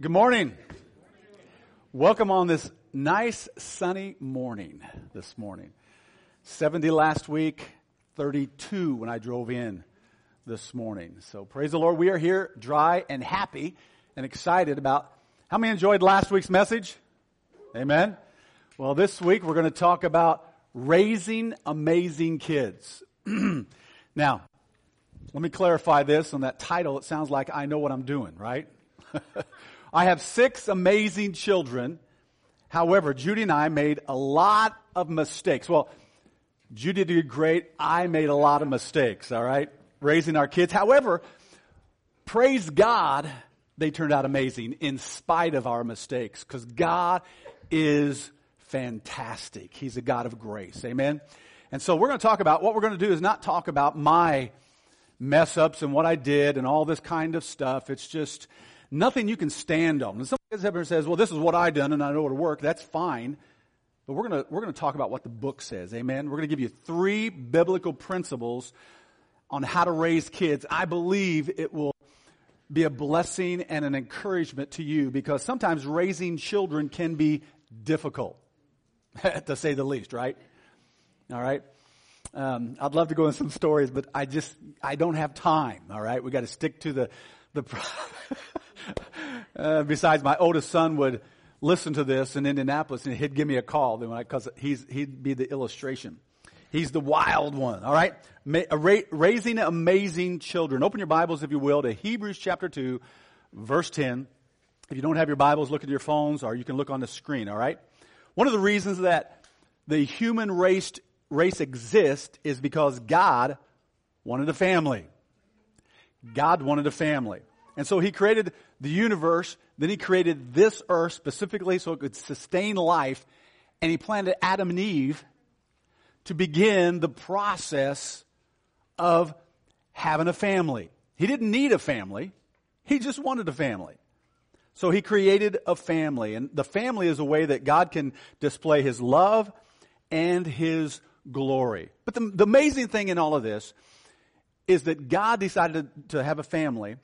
Good morning. Welcome on this nice sunny morning this morning. 70 last week, 32 when I drove in this morning. So praise the Lord. We are here dry and happy and excited about how many enjoyed last week's message? Amen. Well, this week we're going to talk about raising amazing kids. now, let me clarify this on that title. It sounds like I know what I'm doing, right? I have six amazing children. However, Judy and I made a lot of mistakes. Well, Judy did great. I made a lot of mistakes, all right? Raising our kids. However, praise God, they turned out amazing in spite of our mistakes because God is fantastic. He's a God of grace. Amen? And so we're going to talk about, what we're going to do is not talk about my mess ups and what I did and all this kind of stuff. It's just, nothing you can stand on. And somebody gets up and says, well, this is what I done and I know it'll work. That's fine. But we're going to, we're to talk about what the book says. Amen. We're going to give you three biblical principles on how to raise kids. I believe it will be a blessing and an encouragement to you because sometimes raising children can be difficult, to say the least, right? All right. Um, I'd love to go in some stories, but I just I don't have time. All right, we got to stick to the the. uh, besides, my oldest son would listen to this in Indianapolis, and he'd give me a call because he's he'd be the illustration. He's the wild one. All right, Ma- ra- raising amazing children. Open your Bibles, if you will, to Hebrews chapter two, verse ten. If you don't have your Bibles, look at your phones, or you can look on the screen. All right. One of the reasons that the human race race exists is because God wanted a family. God wanted a family. And so he created the universe, then he created this earth specifically so it could sustain life, and he planted Adam and Eve to begin the process of having a family. He didn't need a family. He just wanted a family. So he created a family, and the family is a way that God can display his love and his glory. But the, the amazing thing in all of this is that God decided to, have a family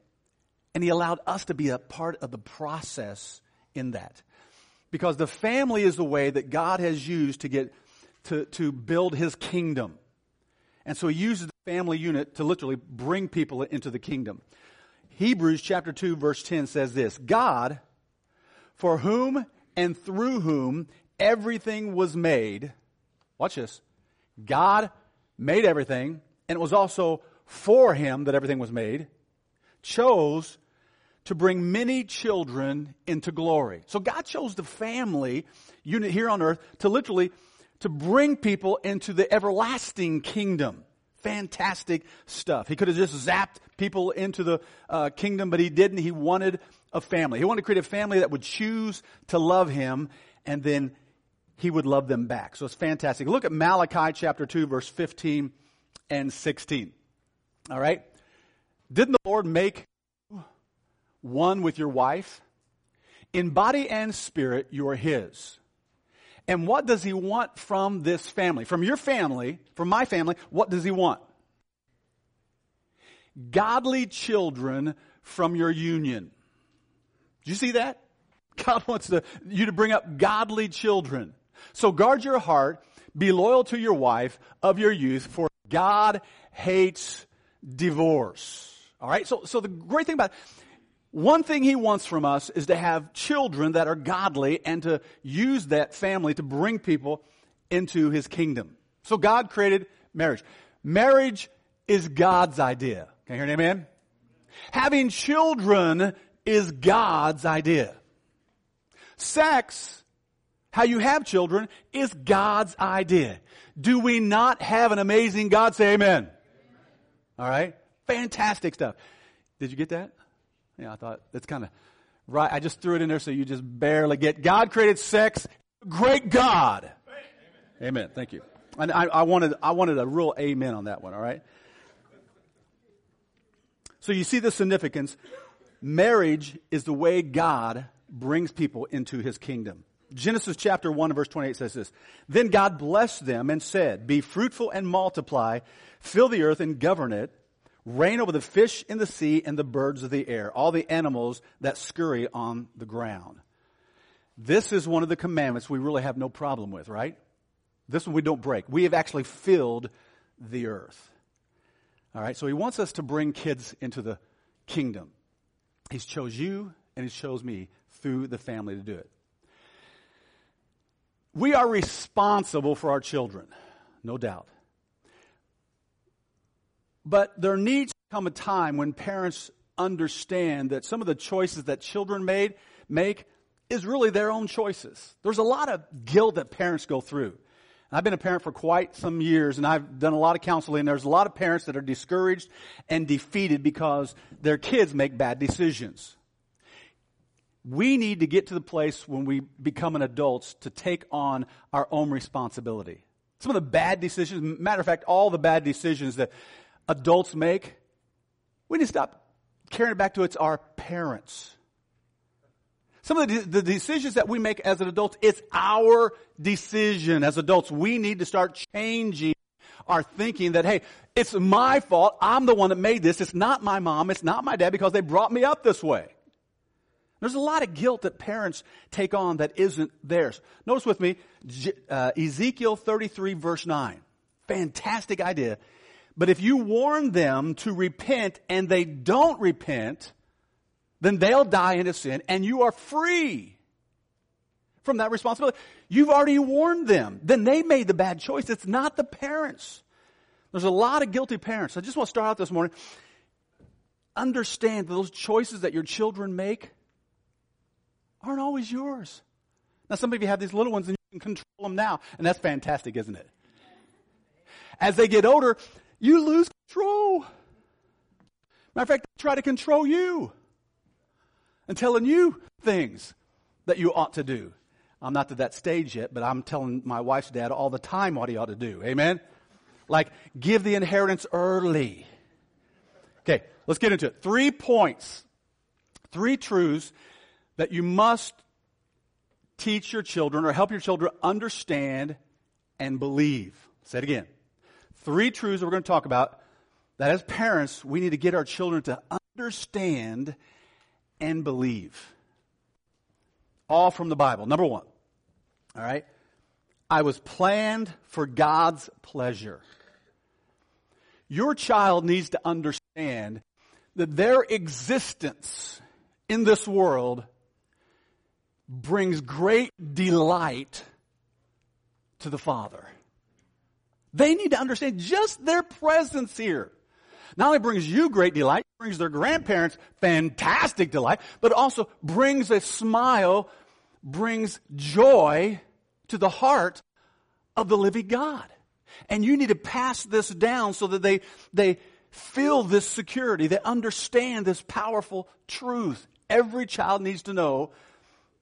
and he allowed us to be a part of the process in that. Because the family is the way that God has used to get to, to build his kingdom. And so he uses the family unit to literally bring people into the kingdom. Hebrews chapter 2 verse 10 says this, God, for whom and through whom everything was made, watch this, God made everything, and it was also for him that everything was made, chose to bring many children into glory. So God chose the family unit here on earth to literally to bring people into the everlasting kingdom. Fantastic stuff. He could have just zapped people into the uh, kingdom, but he didn't. He wanted a family. He wanted to create a family that would choose to love him, and then he would love them back. So it's fantastic. Look at Malachi chapter 2, verse 15 and 16. All right? Didn't the Lord make one with your wife. In body and spirit, you are His. And what does He want from this family? From your family, from my family, what does He want? Godly children from your union. Do you see that? God wants to, you to bring up godly children. So guard your heart, be loyal to your wife of your youth, for God hates divorce. All right? So, so the great thing about one thing he wants from us is to have children that are godly and to use that family to bring people into his kingdom. So God created marriage. Marriage is God's idea. Can you hear an amen? Having children is God's idea. Sex, how you have children, is God's idea. Do we not have an amazing God? Say amen. All right? Fantastic stuff. Did you get that? Yeah, I thought that's kind of right. I just threw it in there so you just barely get. God created sex. Great God. Amen. amen. Thank you. And I, I wanted, I wanted a real amen on that one. All right. So you see the significance. Marriage is the way God brings people into his kingdom. Genesis chapter 1 verse 28 says this. Then God blessed them and said, Be fruitful and multiply, fill the earth and govern it reign over the fish in the sea and the birds of the air, all the animals that scurry on the ground. This is one of the commandments we really have no problem with, right? This one we don't break. We have actually filled the earth. All right, so he wants us to bring kids into the kingdom. He's chose you and he chose me through the family to do it. We are responsible for our children, no doubt. But there needs to come a time when parents understand that some of the choices that children made make is really their own choices. There's a lot of guilt that parents go through. I've been a parent for quite some years and I've done a lot of counseling. There's a lot of parents that are discouraged and defeated because their kids make bad decisions. We need to get to the place when we become an adults to take on our own responsibility. Some of the bad decisions, matter of fact, all the bad decisions that adults make, we need to stop carrying it back to it's our parents. Some of the, the decisions that we make as an adult, it's our decision as adults. We need to start changing our thinking that, hey, it's my fault. I'm the one that made this. It's not my mom. It's not my dad because they brought me up this way. There's a lot of guilt that parents take on that isn't theirs. Notice with me, uh, Ezekiel 33 verse 9. Fantastic idea. But if you warn them to repent and they don't repent, then they'll die in sin and you are free from that responsibility. You've already warned them. Then they made the bad choice. It's not the parents. There's a lot of guilty parents. I just want to start out this morning. Understand that those choices that your children make aren't always yours. Now, some of you have these little ones and you can control them now, and that's fantastic, isn't it? As they get older, you lose control. Matter of fact, they try to control you and telling you things that you ought to do. I'm not to that stage yet, but I'm telling my wife's dad all the time what he ought to do. Amen? Like, give the inheritance early. Okay, let's get into it. Three points, three truths that you must teach your children or help your children understand and believe. Say it again. Three truths that we're going to talk about that as parents, we need to get our children to understand and believe. All from the Bible. Number one. All right. I was planned for God's pleasure. Your child needs to understand that their existence in this world brings great delight to the Father. They need to understand just their presence here not only brings you great delight, brings their grandparents fantastic delight, but also brings a smile, brings joy to the heart of the living God. And you need to pass this down so that they, they feel this security, they understand this powerful truth. Every child needs to know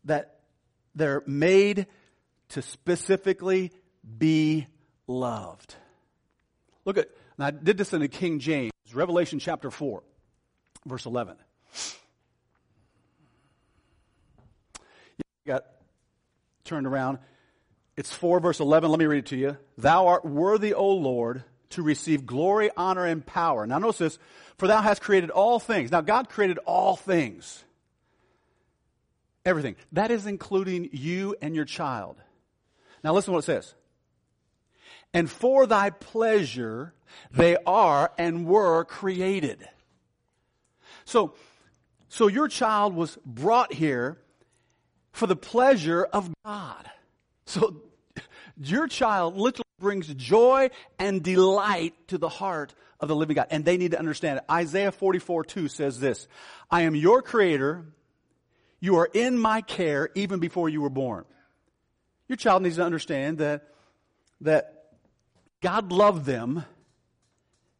that they're made to specifically be loved. Look at, and I did this in the King James. Revelation chapter 4, verse 11. You got turned around. It's 4 verse 11. Let me read it to you. Thou art worthy, O Lord, to receive glory, honor, and power. Now notice this. For thou hast created all things. Now God created all things. Everything. That is including you and your child. Now listen to what it says. And for thy pleasure they are and were created. So, so your child was brought here for the pleasure of God. So your child literally brings joy and delight to the heart of the living God. And they need to understand it. Isaiah 44 2 says this I am your creator. You are in my care even before you were born. Your child needs to understand that, that God loved them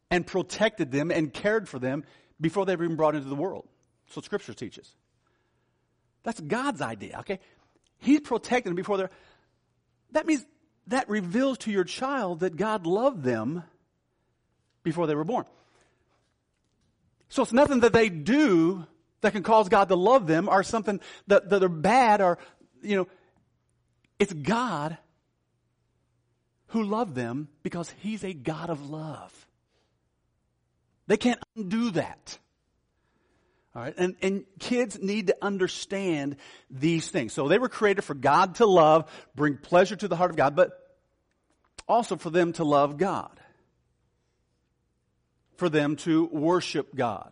and protected them and cared for them before they were even brought into the world. So Scripture teaches. That's God's idea, okay? He protected them before they're. That means that reveals to your child that God loved them before they were born. So it's nothing that they do that can cause God to love them are something that, that are bad or, you know, it's God who loved them because He's a God of love. They can't undo that. All right. And, and kids need to understand these things. So they were created for God to love, bring pleasure to the heart of God, but also for them to love God. For them to worship God.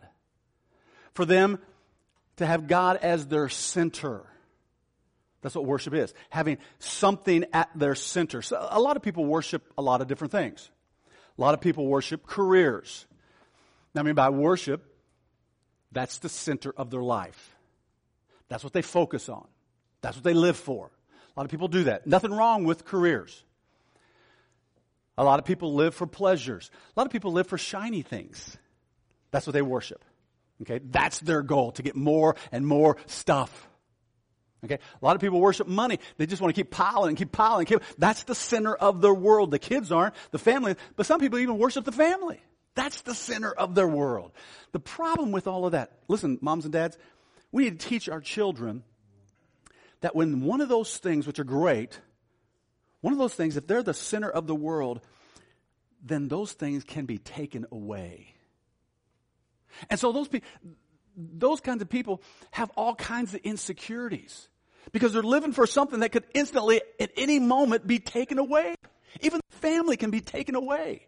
For them to have God as their center. That's what worship is. Having something at their center. So a lot of people worship a lot of different things. A lot of people worship careers. Now, I mean by worship, that's the center of their life. That's what they focus on. That's what they live for. A lot of people do that. Nothing wrong with careers. A lot of people live for pleasures. A lot of people live for shiny things. That's what they worship. Okay? That's their goal, to get more and more stuff. Okay? A lot of people worship money. They just want to keep piling and keep piling. And keep, that's the center of their world. The kids aren't, the family, but some people even worship the family. That's the center of their world. The problem with all of that, listen, moms and dads, we need to teach our children that when one of those things, which are great, one of those things, if they're the center of the world, then those things can be taken away. And so those, people those kinds of people have all kinds of insecurities because they're living for something that could instantly, at any moment, be taken away. Even family can be taken away.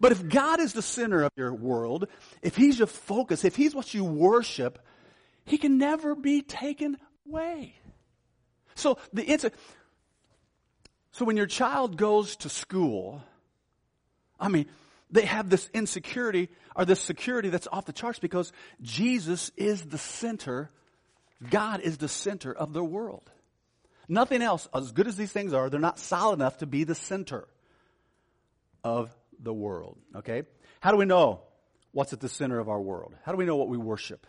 But if God is the center of your world, if He's your focus, if He's what you worship, He can never be taken away. So the so when your child goes to school, I mean, they have this insecurity or this security that's off the charts because Jesus is the center, God is the center of their world. Nothing else, as good as these things are, they're not solid enough to be the center of the world. Okay? How do we know what's at the center of our world? How do we know what we worship?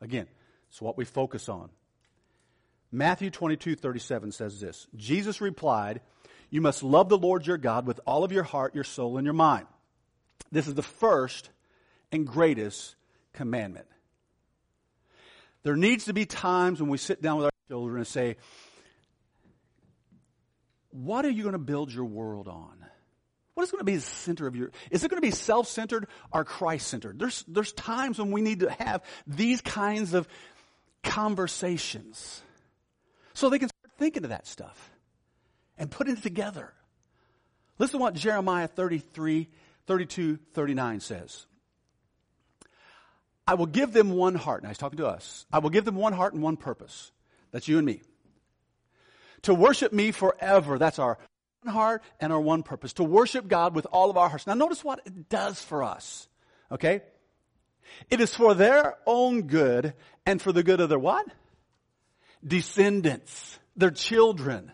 Again, it's what we focus on. Matthew 22, 37 says this Jesus replied, You must love the Lord your God with all of your heart, your soul, and your mind. This is the first and greatest commandment. There needs to be times when we sit down with our children and say, What are you going to build your world on? What is going to be the center of your, is it going to be self-centered or Christ-centered? There's, there's times when we need to have these kinds of conversations so they can start thinking of that stuff and putting it together. Listen to what Jeremiah 33, 32, 39 says. I will give them one heart. Now he's talking to us. I will give them one heart and one purpose. That's you and me. To worship me forever. That's our one heart and our one purpose. To worship God with all of our hearts. Now notice what it does for us. Okay? It is for their own good and for the good of their what? Descendants. Their children.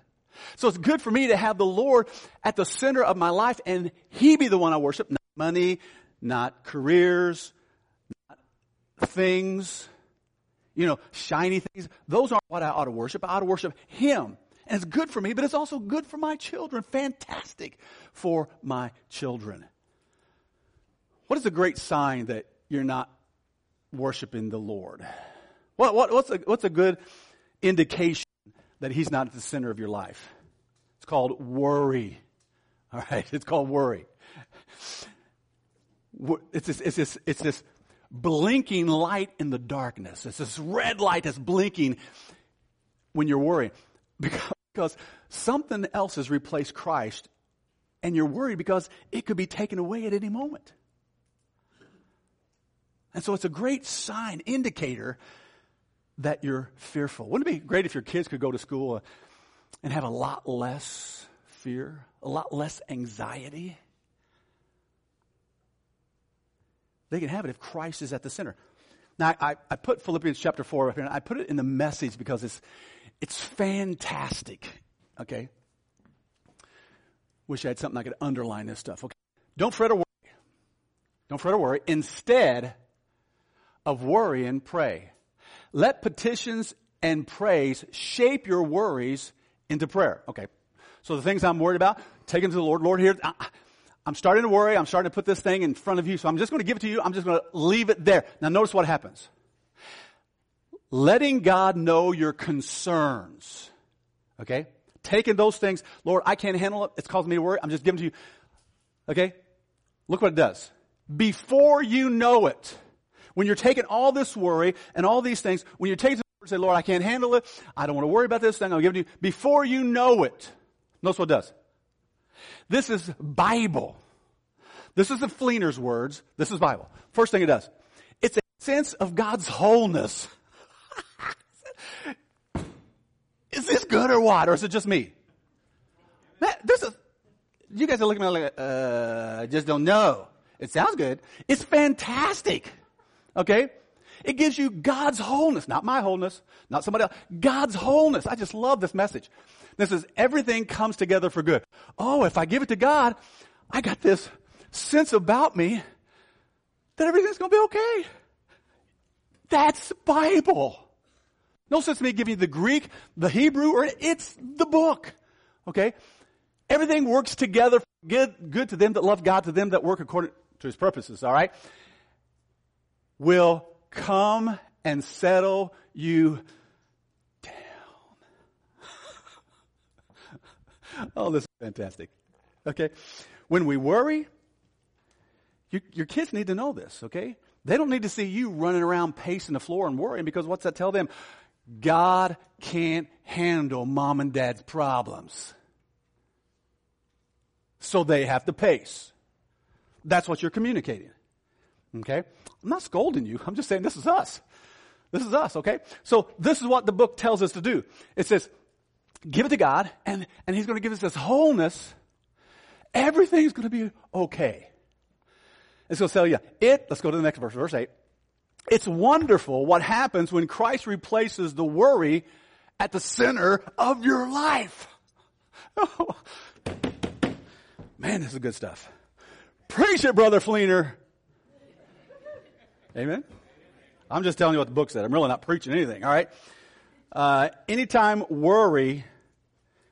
So it's good for me to have the Lord at the center of my life and He be the one I worship, not money, not careers, not things, you know, shiny things. Those aren't what I ought to worship. I ought to worship Him. And it's good for me, but it's also good for my children. Fantastic for my children. What is a great sign that you're not worshiping the Lord? What, what, what's, a, what's a good indication that He's not at the center of your life? It's called worry. All right, it's called worry. It's this, it's this, it's this blinking light in the darkness. It's this red light that's blinking when you're. Because because something else has replaced Christ and you're worried because it could be taken away at any moment. And so it's a great sign, indicator that you're fearful. Wouldn't it be great if your kids could go to school uh, and have a lot less fear, a lot less anxiety? They can have it if Christ is at the center. Now, I, I put Philippians chapter 4 up here, and I put it in the message because it's, it's fantastic. Okay? Wish I had something I could underline this stuff. Okay. Don't fret or worry. Don't fret or worry. Instead of worry and pray. Let petitions and praise shape your worries into prayer. Okay. So the things I'm worried about, take them to the Lord. Lord, here, I'm starting to worry. I'm starting to put this thing in front of you. So I'm just going to give it to you. I'm just going to leave it there. Now notice what happens letting God know your concerns. Okay? Taking those things, Lord, I can't handle it. It's causing me to worry. I'm just giving to you. Okay? Look what it does. before you know it. When you're taking all this worry and all these things, when you're taking say, Lord, I can't handle it. I don't want to worry about this thing. I'll give it to you. Before you know it, notice what it does. This is Bible. This is the Fleener's words. This is Bible. First thing it does. It's a sense of God's wholeness. is this good or what? Or is it just me? Man, this is, you guys are looking at me like, uh, I just don't know. It sounds good. It's fantastic. Okay? It gives you God's wholeness, not my wholeness, not somebody else. God's wholeness. I just love this message. This is everything comes together for good. Oh, if I give it to God, I got this sense about me that everything's going to be okay. That's the Bible. No sense in me giving you the Greek, the Hebrew, or it's the book. Okay? Everything works together good, good to them that love God, to them that work according to his purposes, all right? Will come and settle you down. oh, this is fantastic. Okay? When we worry, you, your kids need to know this, okay? They don't need to see you running around pacing the floor and worrying because what's that tell them? God can't handle mom and dad's problems. So they have to pace. That's what you're communicating. Okay? I'm not scolding you. I'm just saying this is us. This is us, okay? So this is what the book tells us to do. It says, give it to God, and, and He's going to give us this wholeness. Everything's going to be okay. It's going to tell you, it, let's go to the next verse, verse 8. It's wonderful what happens when Christ replaces the worry at the center of your life. Oh, man, this is good stuff. Preach it, Brother Fleener. Amen? I'm just telling you what the book said. I'm really not preaching anything, all right? Uh, anytime worry,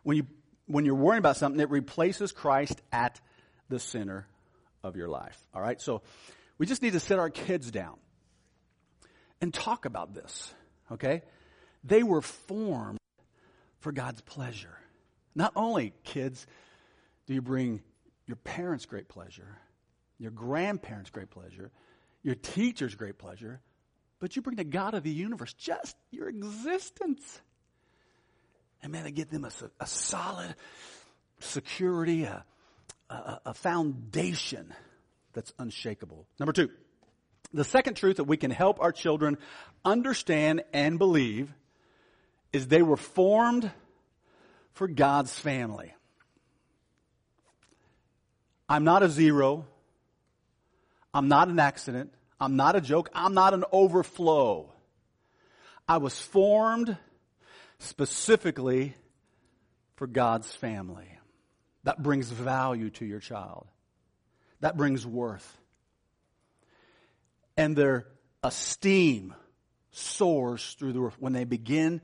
when, you, when you're worrying about something, it replaces Christ at the center of your life, all right? So we just need to sit our kids down and talk about this, okay? They were formed for God's pleasure. Not only, kids, do you bring your parents great pleasure, your grandparents great pleasure, your teacher's great pleasure, but you bring the God of the universe just your existence. And man, they give them a, a solid security, a, a, a foundation that's unshakable. Number two, the second truth that we can help our children understand and believe is they were formed for God's family. I'm not a zero. I'm not an accident. I'm not a joke. I'm not an overflow. I was formed specifically for God's family. That brings value to your child. That brings worth. And their esteem soars through the roof when they begin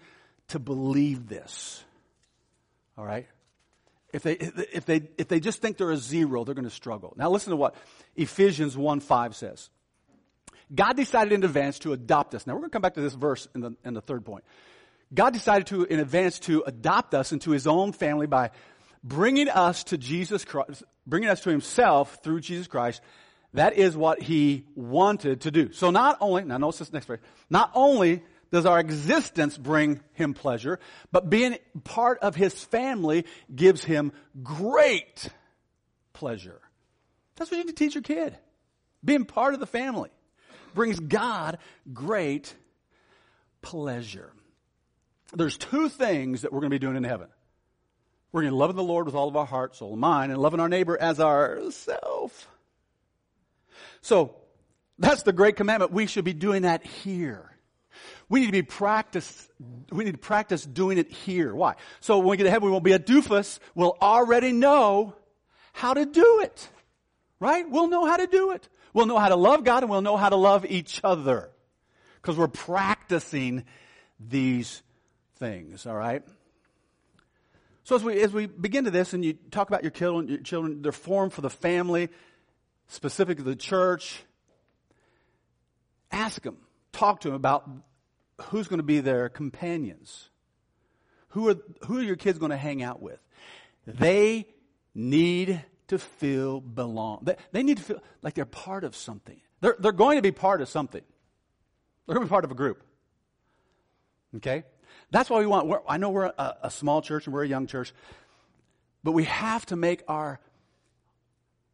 to believe this. All right? If they, if they, if they just think they're a zero, they're going to struggle. Now listen to what Ephesians 1 5 says. God decided in advance to adopt us. Now we're going to come back to this verse in the, in the third point. God decided to, in advance to adopt us into his own family by bringing us to Jesus Christ, bringing us to himself through Jesus Christ. That is what he wanted to do. So not only, now notice this next phrase, not only does our existence bring him pleasure, but being part of his family gives him great pleasure. That's what you need to teach your kid. Being part of the family brings God great pleasure. There's two things that we're going to be doing in heaven. We're going to love the Lord with all of our heart, soul, and mind, and loving our neighbor as ourself. So, that's the great commandment. We should be doing that here. We need to be practice, we need to practice doing it here. Why? So when we get ahead, we won't be a doofus. We'll already know how to do it. Right? We'll know how to do it. We'll know how to love God and we'll know how to love each other. Because we're practicing these things, all right? So as we, as we begin to this and you talk about your children, your children, they're formed for the family, specifically the church, ask them, talk to them about who's going to be their companions. Who are, who are your kids going to hang out with? They need to feel belong. They, they need to feel like they're part of something. They're, they're going to be part of something. They're going to be part of a group. Okay? That's why we want, I know we're a, a small church and we're a young church, but we have to make our,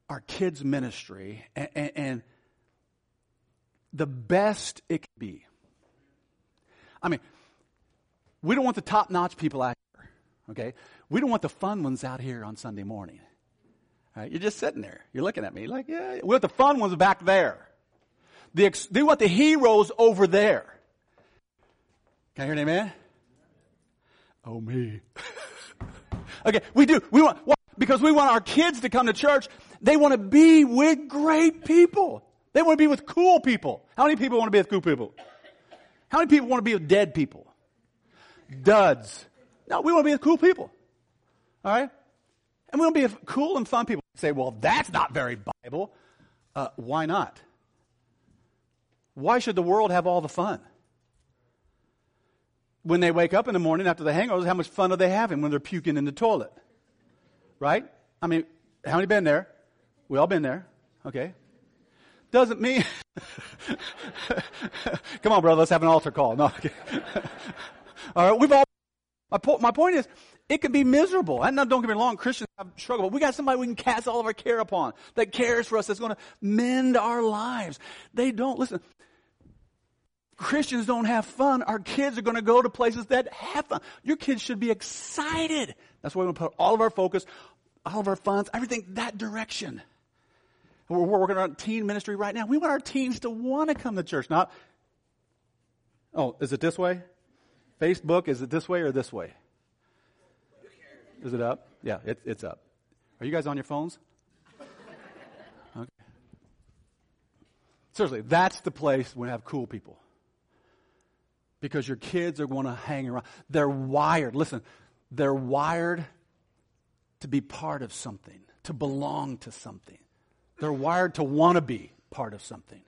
our kids' ministry and, and, and the best it can be. I mean, we don't want the top notch people out here, okay? We don't want the fun ones out here on Sunday morning. Right? You're just sitting there. You're looking at me like, yeah, we want the fun ones back there. The ex- they want the heroes over there. Can I hear an amen? Oh, me. okay, we do. We want, why? because we want our kids to come to church. They want to be with great people. They want to be with cool people. How many people want to be with cool people? How many people want to be with dead people? Duds. No, we want to be with cool people. All right? And we want to be cool and fun people. say, well, that's not very Bible. Uh, why not? Why should the world have all the fun? When they wake up in the morning after the hangovers, how much fun are they having when they're puking in the toilet? Right? I mean, how many been there? We all been there. Okay. Doesn't mean. Come on, brother. Let's have an altar call. No. Okay. all right. We've all. My, po- my point is, it can be miserable. And don't get me wrong, Christians have struggle, but we got somebody we can cast all of our care upon that cares for us, that's going to mend our lives. They don't. Listen, Christians don't have fun. Our kids are going to go to places that have fun. Your kids should be excited. That's why we put all of our focus, all of our funds, everything that direction. We're, working on teen ministry right now. We want our teens to want to come to church, not, oh, is it this way? Facebook, is it this way or this way? Is it up? Yeah, it, it's up. Are you guys on your phones? Okay. Seriously, that's the place we have cool people. Because your kids are going to hang around. They're wired. Listen, they're wired to be part of something, to belong to something. They're wired to want to be part of something.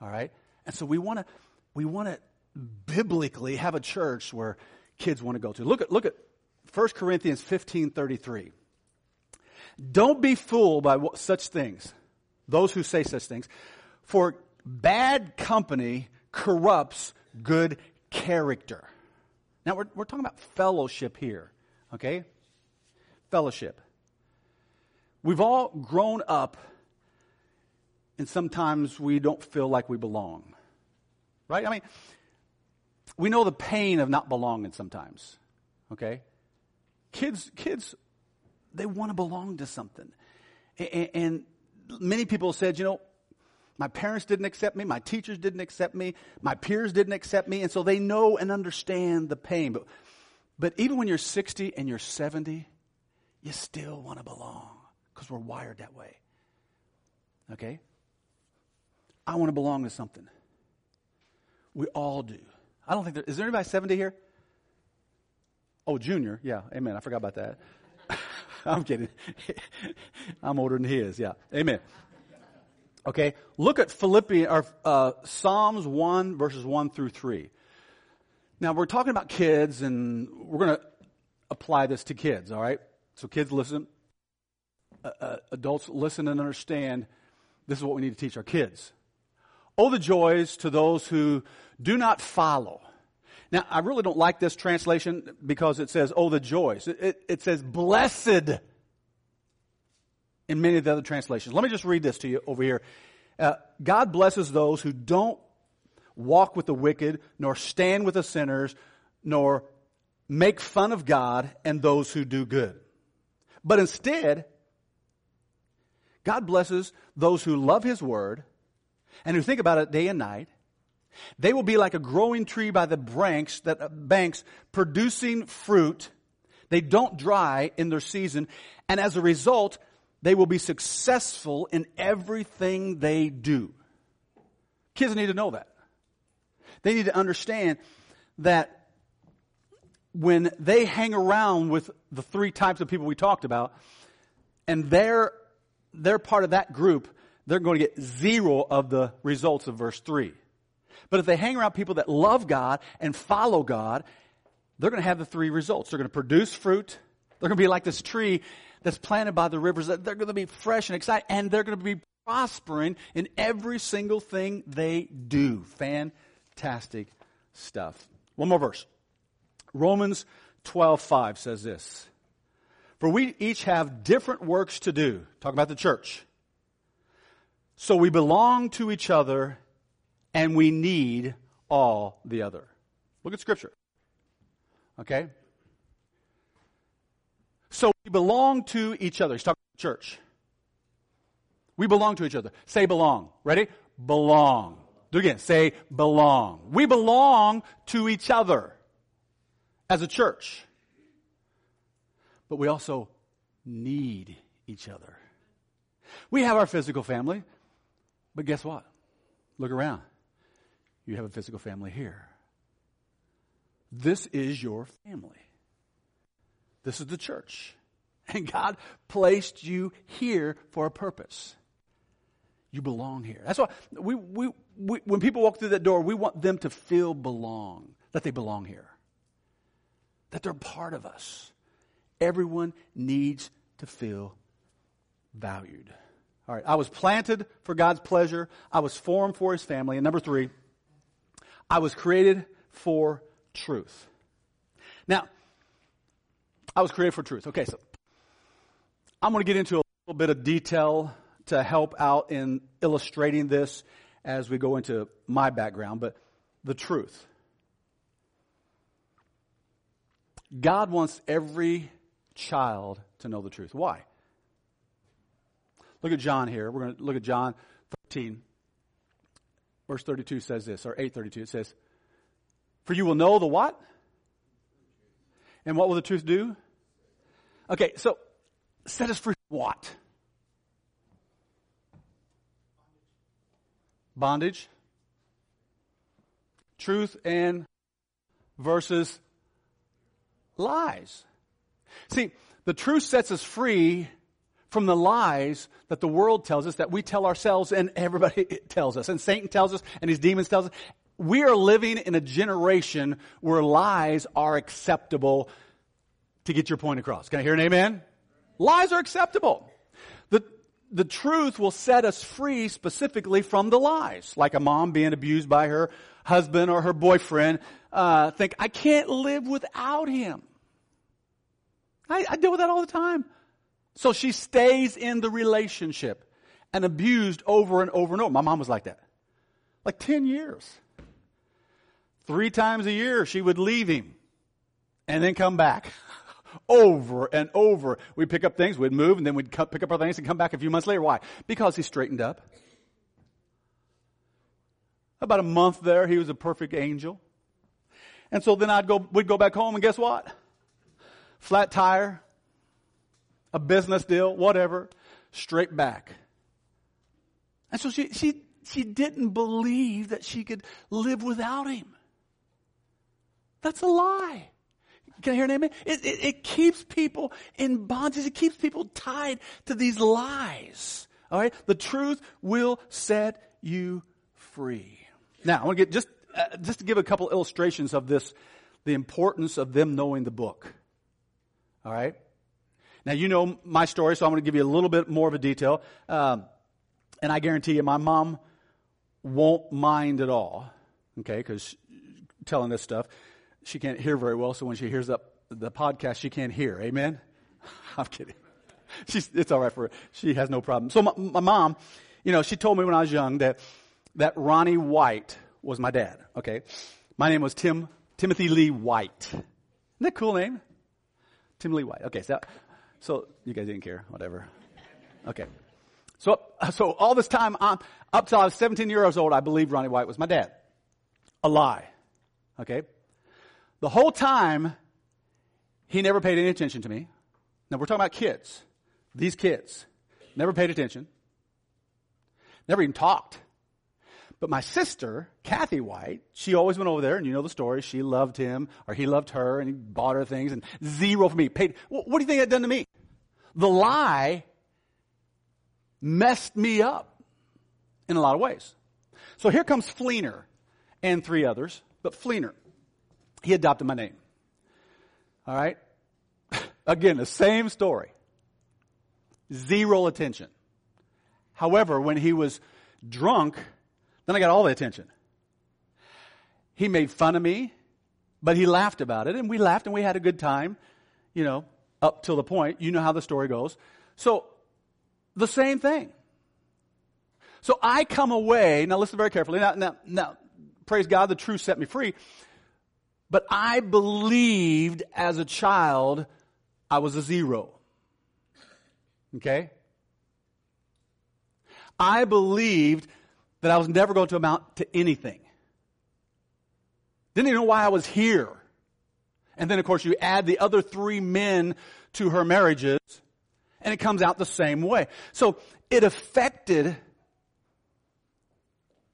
All right? And so we want to we want to biblically have a church where kids want to go to. Look at look at 1 Corinthians 15:33. Don't be fooled by such things. Those who say such things, for bad company corrupts good character. Now we're, we're talking about fellowship here, okay? Fellowship. We've all grown up, and sometimes we don't feel like we belong. Right? I mean, we know the pain of not belonging sometimes. Okay? Kids, kids, they want to belong to something. And, and many people said, you know, my parents didn't accept me, my teachers didn't accept me, my peers didn't accept me, and so they know and understand the pain. But, but even when you're 60 and you're 70, you still want to belong because we're wired that way. Okay? I want to belong to something. We all do. I don't think there is there anybody 70 here? Oh, junior. Yeah. Amen. I forgot about that. I'm kidding. I'm older than he is. Yeah. Amen. Okay. Look at Philippians or uh, Psalms 1 verses 1 through 3. Now we're talking about kids and we're going to apply this to kids, all right? So kids listen uh, adults listen and understand this is what we need to teach our kids. Oh, the joys to those who do not follow. Now, I really don't like this translation because it says, oh, the joys. It, it, it says, blessed in many of the other translations. Let me just read this to you over here. Uh, God blesses those who don't walk with the wicked, nor stand with the sinners, nor make fun of God and those who do good. But instead, God blesses those who love His Word and who think about it day and night. They will be like a growing tree by the banks, that, uh, banks producing fruit. They don't dry in their season. And as a result, they will be successful in everything they do. Kids need to know that. They need to understand that when they hang around with the three types of people we talked about, and they're they're part of that group, they're going to get zero of the results of verse 3. But if they hang around people that love God and follow God, they're going to have the three results. They're going to produce fruit. They're going to be like this tree that's planted by the rivers, they're going to be fresh and excited, and they're going to be prospering in every single thing they do. Fantastic stuff. One more verse. Romans 12:5 says this. For we each have different works to do. Talk about the church. So we belong to each other and we need all the other. Look at scripture. Okay? So we belong to each other. He's talking about the church. We belong to each other. Say belong. Ready? Belong. Do it again. Say belong. We belong to each other as a church. But we also need each other. We have our physical family, but guess what? Look around. You have a physical family here. This is your family. This is the church. And God placed you here for a purpose. You belong here. That's why we, we, we, when people walk through that door, we want them to feel belong, that they belong here, that they're part of us. Everyone needs to feel valued. All right, I was planted for God's pleasure. I was formed for his family. And number three, I was created for truth. Now, I was created for truth. Okay, so I'm going to get into a little bit of detail to help out in illustrating this as we go into my background, but the truth. God wants every child to know the truth. Why? Look at John here. We're going to look at John 13. Verse 32 says this, or 832, it says, For you will know the what? And what will the truth do? Okay, so set us free from what? Bondage. Truth and versus lies. See, the truth sets us free from the lies that the world tells us, that we tell ourselves and everybody tells us, and Satan tells us, and his demons tells us. We are living in a generation where lies are acceptable to get your point across. Can I hear an amen? Lies are acceptable. The, the truth will set us free specifically from the lies, like a mom being abused by her husband or her boyfriend. Uh, think, I can't live without him. I, I deal with that all the time. So she stays in the relationship and abused over and over and over. My mom was like that. Like 10 years. Three times a year she would leave him and then come back. over and over. We'd pick up things, we'd move, and then we'd pick up our things and come back a few months later. Why? Because he straightened up. About a month there, he was a perfect angel. And so then I'd go, we'd go back home, and guess what? Flat tire, a business deal, whatever, straight back. And so she, she, she didn't believe that she could live without him. That's a lie. Can I hear an amen? It, it, it keeps people in bondage. It keeps people tied to these lies. All right? The truth will set you free. Now, I want to get just, uh, just to give a couple illustrations of this, the importance of them knowing the book. All right? Now, you know my story, so I'm going to give you a little bit more of a detail. Um, and I guarantee you, my mom won't mind at all, okay, because telling this stuff, she can't hear very well, so when she hears the, the podcast, she can't hear. Amen? I'm kidding. She's, it's all right for her. She has no problem. So my, my mom, you know, she told me when I was young that, that Ronnie White was my dad, okay? My name was Tim, Timothy Lee White. Isn't that a cool name? Tim Lee White. Okay, so so you guys didn't care, whatever. Okay. So, so all this time, I'm, up till I was 17 years old, I believed Ronnie White was my dad. A lie. Okay. The whole time, he never paid any attention to me. Now we're talking about kids. These kids never paid attention. Never even talked. But my sister, Kathy White, she always went over there, and you know the story. She loved him, or he loved her, and he bought her things, and zero for me. Paid. What do you think that done to me? The lie messed me up in a lot of ways. So here comes Fleener and three others, but Fleener, he adopted my name. All right? Again, the same story. Zero attention. However, when he was drunk, then I got all the attention. He made fun of me, but he laughed about it, and we laughed and we had a good time, you know, up till the point. You know how the story goes. So, the same thing. So I come away, now listen very carefully. Now, now, now, praise God, the truth set me free. But I believed as a child I was a zero. Okay? I believed that I was never going to amount to anything. Didn't even know why I was here. And then, of course, you add the other three men to her marriages, and it comes out the same way. So it affected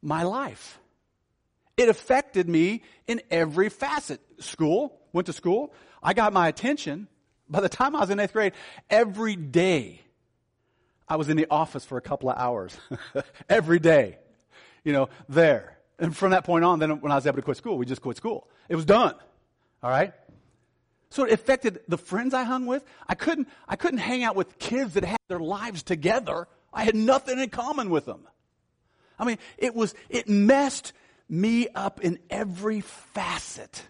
my life. It affected me in every facet. School, went to school. I got my attention. By the time I was in eighth grade, every day I was in the office for a couple of hours. every day. You know, there. And from that point on, then when I was able to quit school, we just quit school. It was done. All right? So it affected the friends I hung with. I couldn't, I couldn't hang out with kids that had their lives together. I had nothing in common with them. I mean, it was, it messed me up in every facet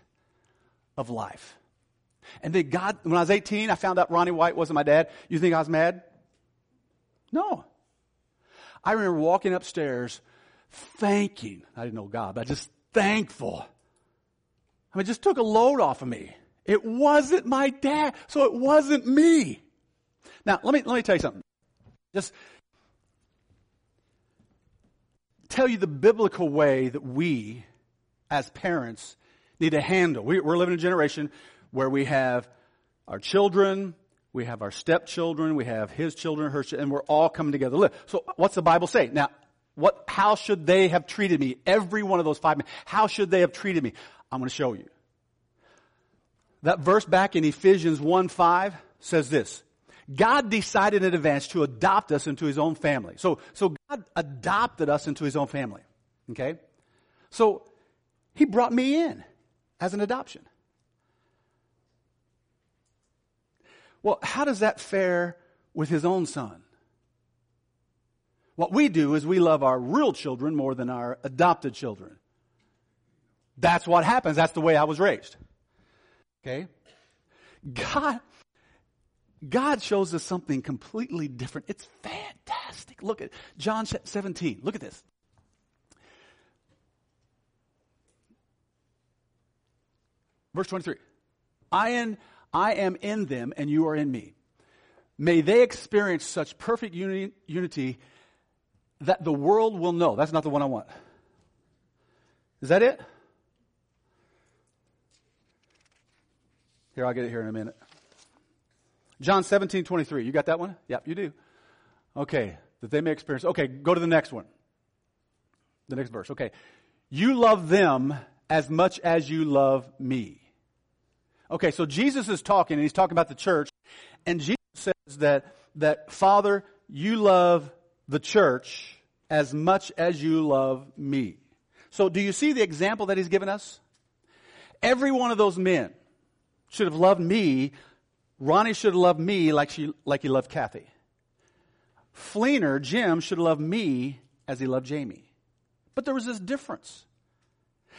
of life. And then God, when I was 18, I found out Ronnie White wasn't my dad. You think I was mad? No. I remember walking upstairs thanking, I didn't know God, but just thankful. I mean, just took a load off of me. It wasn't my dad, so it wasn't me. Now, let me, let me tell you something. Just tell you the biblical way that we, as parents, need to handle. We, are living in a generation where we have our children, we have our stepchildren, we have his children, her, children and we're all coming together. So, what's the Bible say? Now, what, how should they have treated me? Every one of those five men. How should they have treated me? I'm going to show you. That verse back in Ephesians 1 5 says this. God decided in advance to adopt us into his own family. So, so God adopted us into his own family. Okay? So he brought me in as an adoption. Well, how does that fare with his own son? What we do is we love our real children more than our adopted children. That's what happens. That's the way I was raised. Okay? God, God shows us something completely different. It's fantastic. Look at John 17. Look at this. Verse 23. I am, I am in them and you are in me. May they experience such perfect unity, unity that the world will know. That's not the one I want. Is that it? Here, I'll get it here in a minute. John 17, 23. You got that one? Yep, you do. Okay, that they may experience. Okay, go to the next one. The next verse. Okay. You love them as much as you love me. Okay, so Jesus is talking, and he's talking about the church, and Jesus says that, that Father, you love the church as much as you love me. So do you see the example that he's given us? Every one of those men should have loved me. Ronnie should have loved me like she, like he loved Kathy. Fleener, Jim, should have loved me as he loved Jamie. But there was this difference.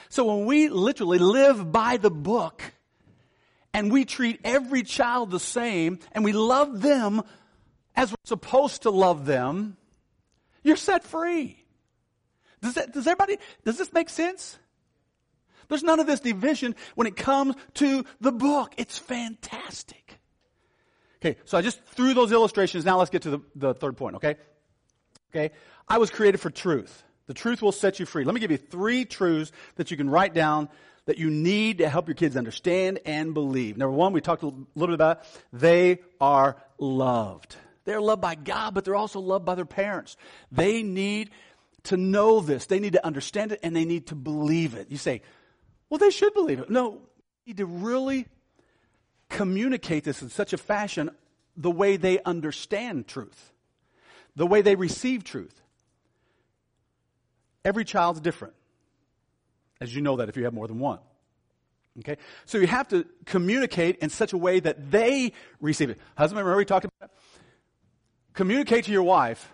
So when we literally live by the book and we treat every child the same and we love them as we're supposed to love them, you're set free. Does that, does everybody, does this make sense? There's none of this division when it comes to the book. It's fantastic. Okay, so I just threw those illustrations. Now let's get to the, the third point, okay? Okay, I was created for truth. The truth will set you free. Let me give you three truths that you can write down that you need to help your kids understand and believe. Number one, we talked a little bit about, they are loved. They're loved by God, but they're also loved by their parents. They need to know this. They need to understand it and they need to believe it. You say, well, they should believe it. No, need to really communicate this in such a fashion the way they understand truth, the way they receive truth. Every child's different. As you know that if you have more than one. Okay? So you have to communicate in such a way that they receive it. Husband, remember we talked about communicate to your wife,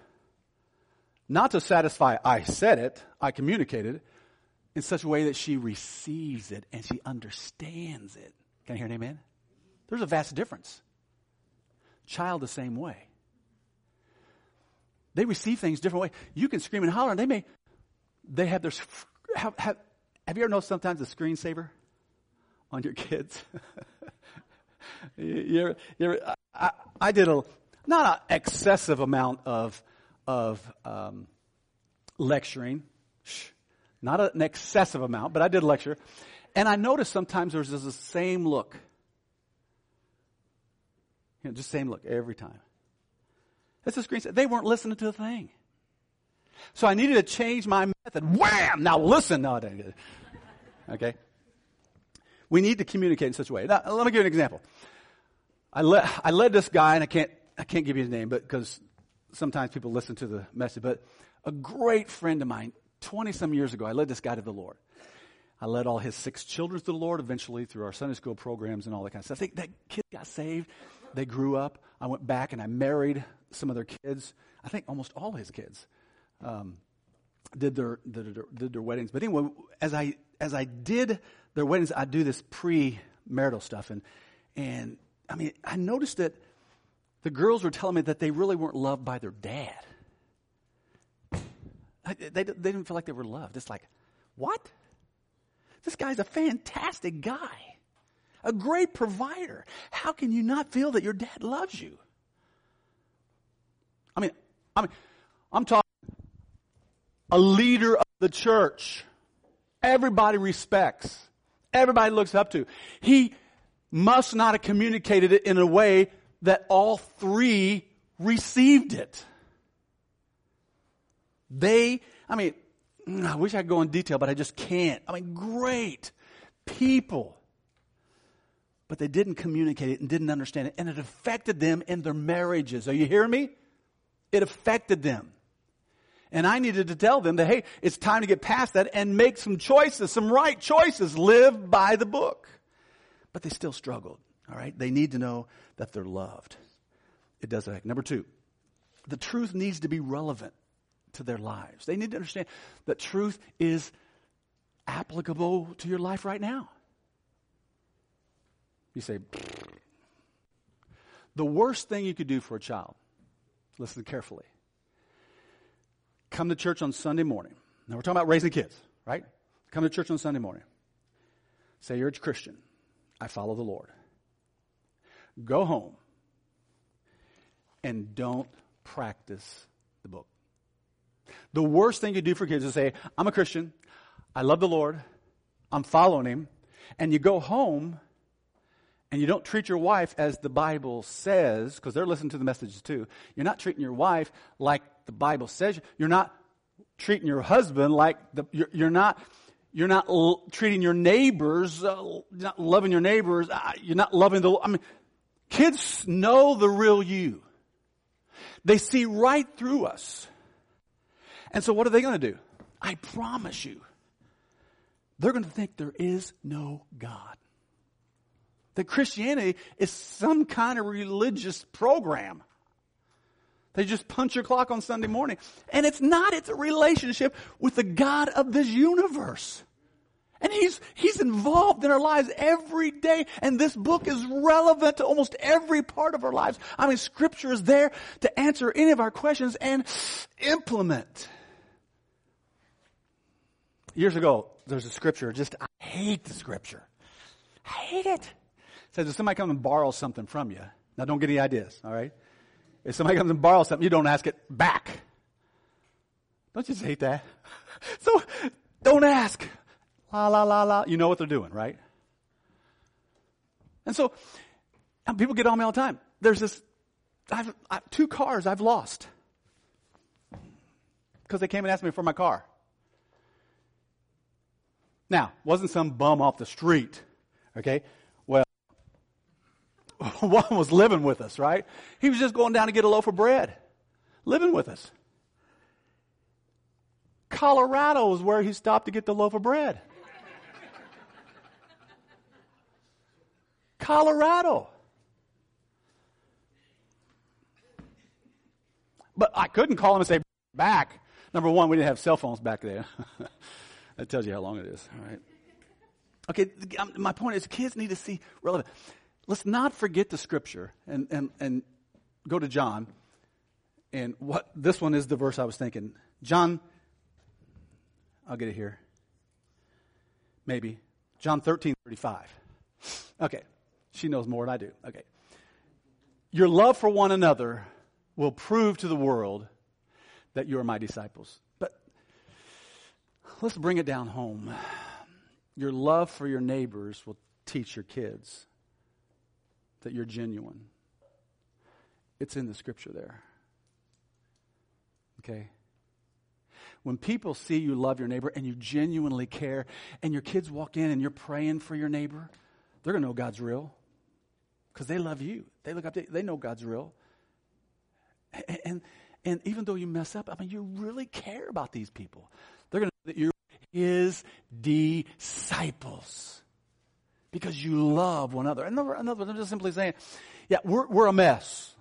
not to satisfy, I said it, I communicated, in such a way that she receives it and she understands it. Can I hear an amen? There's a vast difference. Child, the same way. They receive things different way. You can scream and holler, and they may, they have their, have, have, have you ever noticed sometimes a screensaver on your kids? you ever, you ever, I, I, did a, not an excessive amount of, of um, lecturing. Not an excessive amount, but I did lecture. And I noticed sometimes there was the same look. You know, just same look every time. That's the screen. They weren't listening to a thing. So I needed to change my method. Wham! Now listen. No. Okay. We need to communicate in such a way. Now, let me give you an example. I I led this guy, and I can't, I can't give you his name, but because sometimes people listen to the message, but a great friend of mine, 20 some years ago, I led this guy to the Lord. I led all his six children to the Lord eventually through our Sunday school programs and all that kind of stuff. Think that kid got saved. They grew up. I went back and I married some of their kids. I think almost all his kids um, did their did, their did their weddings. But anyway, as I as I did their weddings, I do this pre-marital stuff, and and I mean, I noticed that the girls were telling me that they really weren't loved by their dad. They, they didn't feel like they were loved. It's like, what? This guy's a fantastic guy, a great provider. How can you not feel that your dad loves you? I mean, I mean, I'm talking a leader of the church. Everybody respects. Everybody looks up to. He must not have communicated it in a way that all three received it. They, I mean, mm, I wish I could go in detail, but I just can't. I mean, great people. But they didn't communicate it and didn't understand it, and it affected them in their marriages. Are you hearing me? It affected them. And I needed to tell them that, hey, it's time to get past that and make some choices, some right choices. Live by the book. But they still struggled. All right? They need to know that they're loved. It does affect. Number two, the truth needs to be relevant to their lives. They need to understand that truth is applicable to your life right now. You say, the worst thing you could do for a child, listen carefully, come to church on Sunday morning. Now we're talking about raising kids, right? Come to church on Sunday morning. Say you're a Christian. I follow the Lord. Go home and don't practice the book. The worst thing you do for kids is say, I'm a Christian. I love the Lord. I'm following him. And you go home and you don't treat your wife as the Bible says, because they're listening to the messages too. You're not treating your wife like the Bible says. You're not treating your husband like the, you're, you're not, you're not l- treating your neighbors, uh, not loving your neighbors. Uh, you're not loving the, I mean, kids know the real you. They see right through us. And so what are they going to do? I promise you, they're going to think there is no God. That Christianity is some kind of religious program. They just punch your clock on Sunday morning. And it's not, it's a relationship with the God of this universe. And he's, he's involved in our lives every day. And this book is relevant to almost every part of our lives. I mean, scripture is there to answer any of our questions and implement. Years ago, there's a scripture, just, I hate the scripture. I hate it. It says if somebody comes and borrows something from you, now don't get any ideas, all right? If somebody comes and borrows something, you don't ask it back. Don't you just hate that? so don't ask. La, la, la, la. You know what they're doing, right? And so and people get on me all the time. There's this, I've, I, two cars I've lost because they came and asked me for my car. Now, wasn't some bum off the street, okay? Well, one was living with us, right? He was just going down to get a loaf of bread, living with us. Colorado is where he stopped to get the loaf of bread. Colorado. But I couldn't call him and say, back. Number one, we didn't have cell phones back then. that tells you how long it is, all right? Okay, um, my point is kids need to see relevant. Let's not forget the scripture and, and, and go to John. And what this one is the verse I was thinking. John, I'll get it here. Maybe. John 13, 35. Okay. She knows more than I do. Okay. Your love for one another will prove to the world that you are my disciples. But let's bring it down home. Your love for your neighbors will teach your kids that you're genuine. It's in the scripture there. Okay? When people see you love your neighbor and you genuinely care, and your kids walk in and you're praying for your neighbor, they're going to know God's real because they love you. They look up to you, they know God's real. And, and, and even though you mess up, I mean, you really care about these people. They're going to know that you're his disciples because you love one another. And another, another I'm just simply saying, yeah, we're, we're a mess.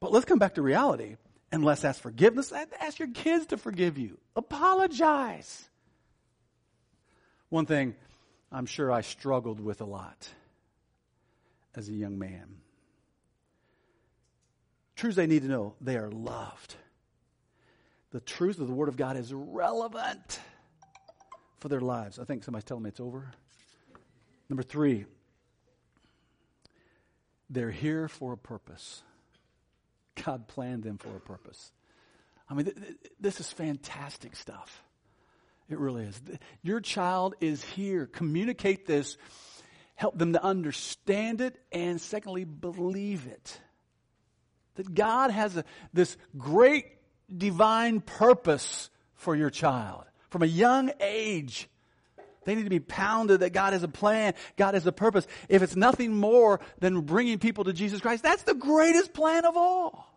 But let's come back to reality and let's ask forgiveness. Ask your kids to forgive you. Apologize. One thing I'm sure I struggled with a lot as a young man. Truths they need to know they are loved. The truth of the Word of God is relevant for their lives. I think somebody's telling me it's over. Number three, they're here for a purpose. God planned them for a purpose. I mean, th- th- this is fantastic stuff. It really is. Your child is here. Communicate this. Help them to understand it. And secondly, believe it. That God has a, this great divine purpose for your child from a young age. They need to be pounded that God has a plan, God has a purpose. If it's nothing more than bringing people to Jesus Christ, that's the greatest plan of all.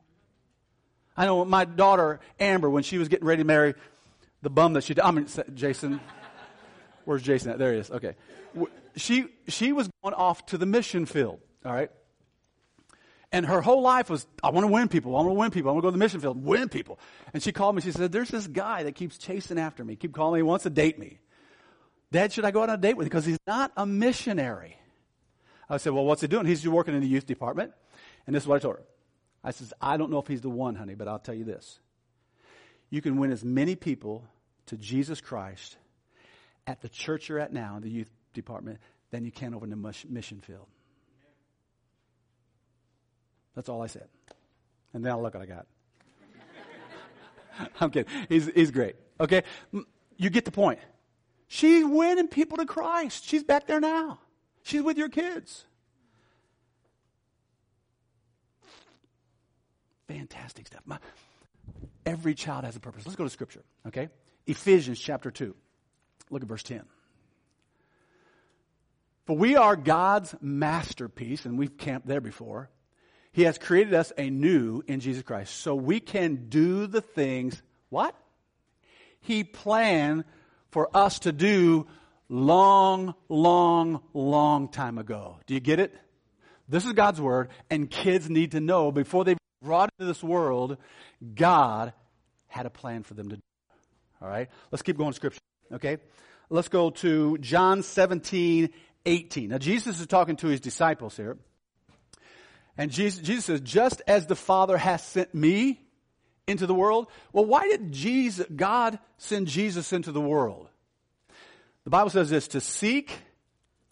I know my daughter, Amber, when she was getting ready to marry the bum that she did, I mean, Jason, where's Jason at? There he is. Okay. She, she was going off to the mission field, all right? And her whole life was, I want to win people. I want to win people. I want to go to the mission field, win people. And she called me. She said, there's this guy that keeps chasing after me, keep calling me, he wants to date me. Dad, should I go out on a date with him? Because he's not a missionary. I said, Well, what's he doing? He's working in the youth department. And this is what I told her. I says, I don't know if he's the one, honey, but I'll tell you this. You can win as many people to Jesus Christ at the church you're at now, in the youth department, than you can over in the mission field. That's all I said. And then look what I got. I'm kidding. He's, he's great. Okay? You get the point. She's winning people to Christ. She's back there now. She's with your kids. Fantastic stuff. My, every child has a purpose. Let's go to scripture, okay? Ephesians chapter 2. Look at verse 10. For we are God's masterpiece, and we've camped there before. He has created us anew in Jesus Christ so we can do the things, what? He planned for us to do long, long, long time ago. Do you get it? This is God's word, and kids need to know before they brought into this world, God had a plan for them to do. All right? Let's keep going to scripture. Okay? Let's go to John 17, 18. Now, Jesus is talking to his disciples here. And Jesus, Jesus says, just as the Father has sent me, into the world. Well, why did Jesus, God send Jesus into the world? The Bible says this to seek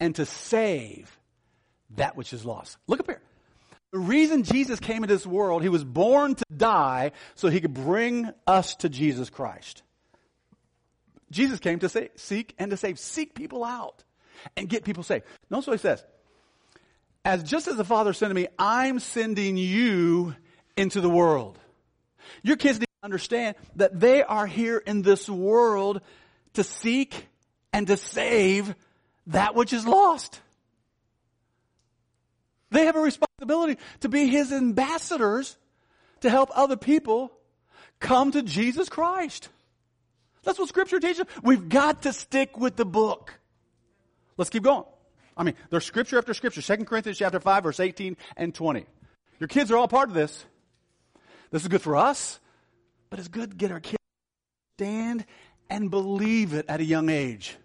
and to save that which is lost. Look up here. The reason Jesus came into this world, he was born to die so he could bring us to Jesus Christ. Jesus came to say, seek and to save. Seek people out and get people saved. Notice what he says. As just as the Father sent me, I'm sending you into the world. Your kids need to understand that they are here in this world to seek and to save that which is lost. They have a responsibility to be his ambassadors to help other people come to Jesus Christ. That's what scripture teaches. We've got to stick with the book. Let's keep going. I mean, there's scripture after scripture. 2 Corinthians chapter 5, verse 18 and 20. Your kids are all part of this. This is good for us, but it's good to get our kids to stand and believe it at a young age.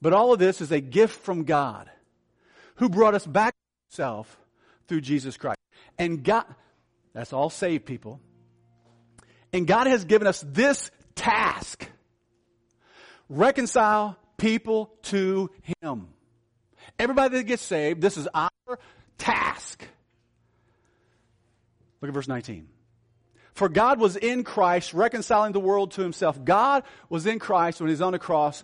But all of this is a gift from God who brought us back to himself through Jesus Christ. And God, that's all saved people. And God has given us this task. Reconcile people to Him. Everybody that gets saved, this is our task. Look at verse 19. For God was in Christ reconciling the world to himself. God was in Christ when he's on the cross.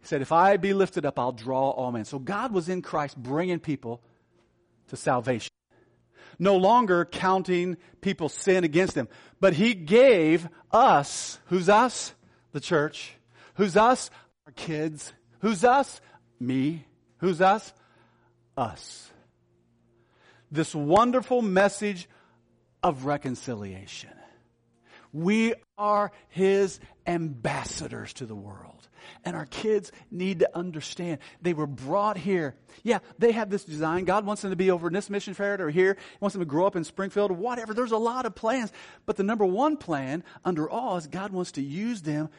He said, If I be lifted up, I'll draw all men. So God was in Christ bringing people to salvation. No longer counting people's sin against him. But he gave us, who's us? The church. Who's us? Our kids. Who's us? Me. Who's us? Us. This wonderful message of reconciliation. We are His ambassadors to the world. And our kids need to understand they were brought here. Yeah, they have this design. God wants them to be over in this mission fair or here. He wants them to grow up in Springfield or whatever. There's a lot of plans. But the number one plan under all is God wants to use them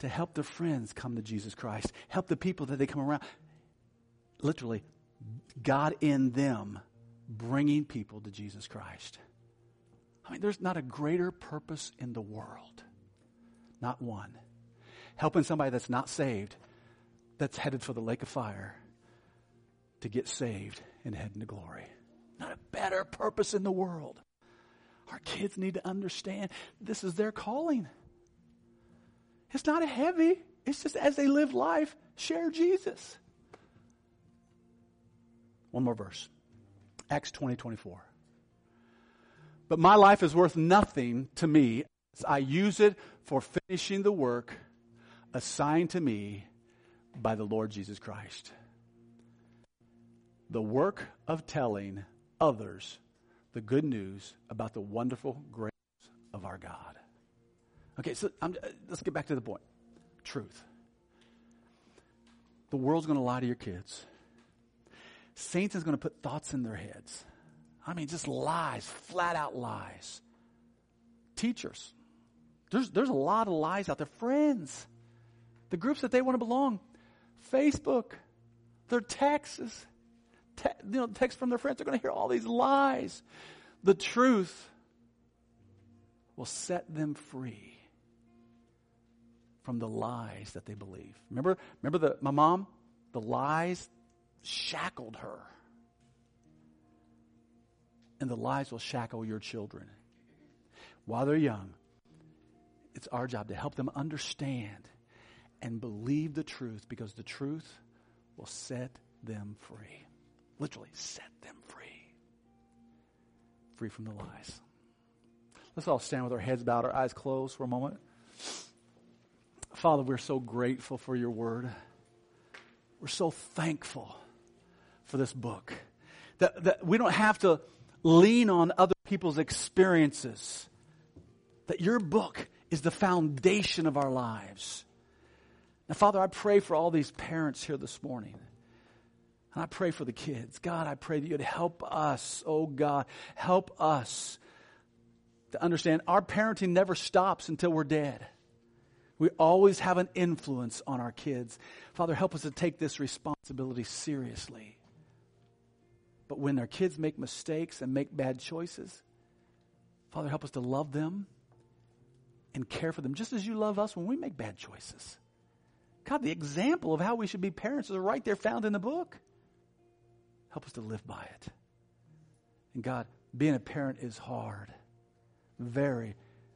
to help their friends come to Jesus Christ, help the people that they come around. Literally, God in them bringing people to Jesus Christ. I mean, there's not a greater purpose in the world. Not one. Helping somebody that's not saved, that's headed for the lake of fire, to get saved and head into glory. Not a better purpose in the world. Our kids need to understand this is their calling. It's not a heavy, it's just as they live life, share Jesus. One more verse. Acts 20, 24. But my life is worth nothing to me as I use it for finishing the work assigned to me by the Lord Jesus Christ. The work of telling others the good news about the wonderful grace of our God. Okay, so I'm, uh, let's get back to the point. Truth. The world's going to lie to your kids. Satan's going to put thoughts in their heads. I mean, just lies, flat out lies. Teachers. There's, there's a lot of lies out there. Friends. The groups that they want to belong. Facebook. Their texts. Te- you know, texts from their friends. They're going to hear all these lies. The truth will set them free from the lies that they believe. Remember, remember the, my mom? The lies shackled her and the lies will shackle your children. While they're young, it's our job to help them understand and believe the truth because the truth will set them free. Literally, set them free. Free from the lies. Let's all stand with our heads bowed, our eyes closed for a moment. Father, we're so grateful for your word. We're so thankful for this book. That, that we don't have to lean on other people's experiences. That your book is the foundation of our lives. Now, Father, I pray for all these parents here this morning. And I pray for the kids. God, I pray that you'd help us, oh God, help us to understand our parenting never stops until we're dead. We always have an influence on our kids. Father, help us to take this responsibility seriously. But when our kids make mistakes and make bad choices, Father, help us to love them and care for them just as you love us when we make bad choices. God, the example of how we should be parents is right there found in the book. Help us to live by it. And God, being a parent is hard. Very,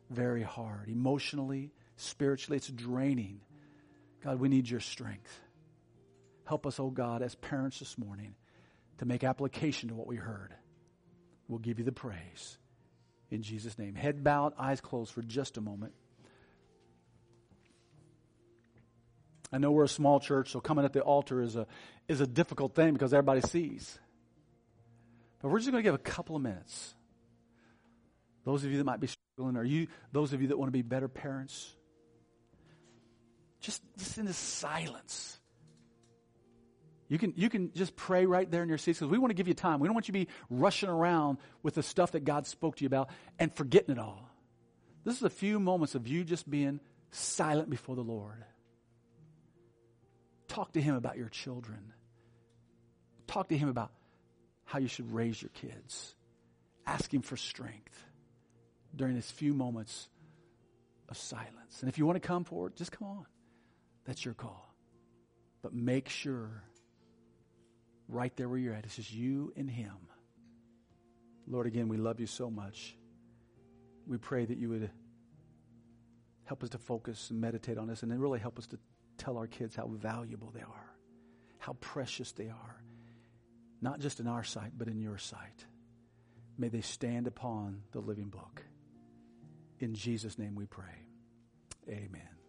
very hard. Emotionally, spiritually, it's draining. God, we need your strength. Help us, oh God, as parents this morning to make application to what we heard. We'll give you the praise. In Jesus' name. Head bowed, eyes closed for just a moment. I know we're a small church, so coming at the altar is a, is a difficult thing because everybody sees. But we're just going to give a couple of minutes. Those of you that might be struggling, or you, those of you that want to be better parents, just, just in this silence, You can, you can just pray right there in your seats because we want to give you time. We don't want you to be rushing around with the stuff that God spoke to you about and forgetting it all. This is a few moments of you just being silent before the Lord. Talk to Him about your children. Talk to Him about how you should raise your kids. Ask Him for strength during these few moments of silence. And if you want to come forward, just come on. That's your call. But make sure right there where you're at, it's just you and Him. Lord, again, we love you so much. We pray that you would help us to focus and meditate on this and then really help us to tell our kids how valuable they are, how precious they are, not just in our sight, but in your sight. May they stand upon the living book. In Jesus' name we pray. Amen.